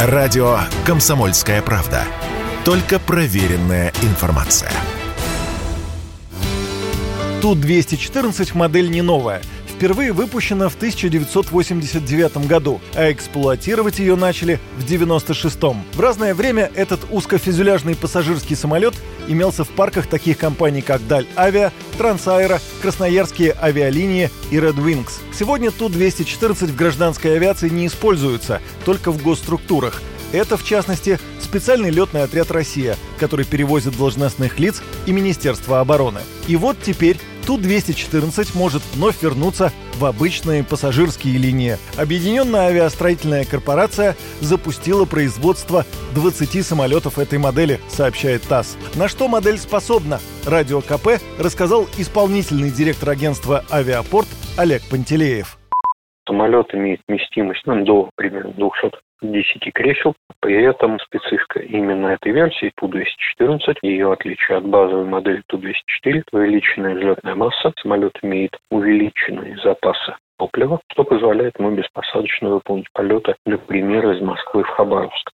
Радио «Комсомольская правда». Только проверенная информация. Ту-214 модель не новая. Впервые выпущена в 1989 году, а эксплуатировать ее начали в 1996-м. В разное время этот узкофюзеляжный пассажирский самолет имелся в парках таких компаний, как Даль Авиа, Трансаэро, Красноярские авиалинии и Red Wings. Сегодня Ту-214 в гражданской авиации не используется, только в госструктурах. Это, в частности, специальный летный отряд «Россия», который перевозит должностных лиц и Министерство обороны. И вот теперь Ту-214 может вновь вернуться в обычные пассажирские линии. Объединенная авиастроительная корпорация запустила производство 20 самолетов этой модели, сообщает ТАСС. На что модель способна? Радио КП рассказал исполнительный директор агентства «Авиапорт» Олег Пантелеев. Самолет имеет вместимость ну, до примерно 210 кресел. При этом специфика именно этой версии Ту-214, ее отличие от базовой модели Ту-204, увеличенная взлетная масса. Самолет имеет увеличенные запасы топлива, что позволяет ему беспосадочно выполнить полеты, например, из Москвы в Хабаровск.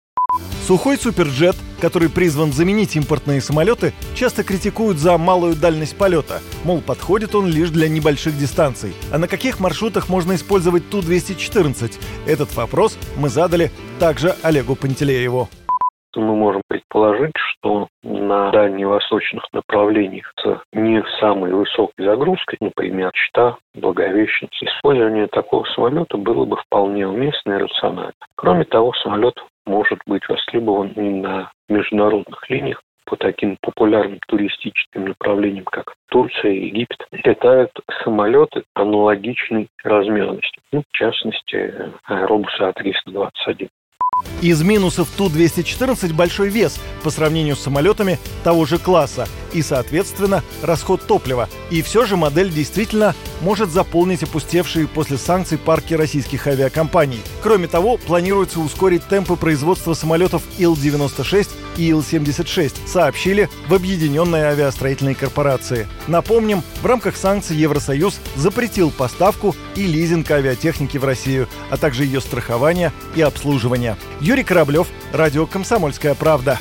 Сухой суперджет, который призван заменить импортные самолеты, часто критикуют за малую дальность полета. Мол, подходит он лишь для небольших дистанций. А на каких маршрутах можно использовать Ту-214? Этот вопрос мы задали также Олегу Пантелееву мы можем предположить, что на дальневосточных направлениях с не самой высокой загрузкой, например, Чита, Благовещенск, использование такого самолета было бы вполне уместно и рационально. Кроме того, самолет может быть востребован и на международных линиях по таким популярным туристическим направлениям, как Турция и Египет, летают самолеты аналогичной размерности, ну, в частности, аэробусы А321. Из минусов Ту-214 большой вес по сравнению с самолетами того же класса и, соответственно, расход топлива. И все же модель действительно может заполнить опустевшие после санкций парки российских авиакомпаний. Кроме того, планируется ускорить темпы производства самолетов Ил-96 и Ил-76, сообщили в Объединенной авиастроительной корпорации. Напомним, в рамках санкций Евросоюз запретил поставку и лизинг авиатехники в Россию, а также ее страхование и обслуживание. Юрий Кораблев, Радио «Комсомольская правда».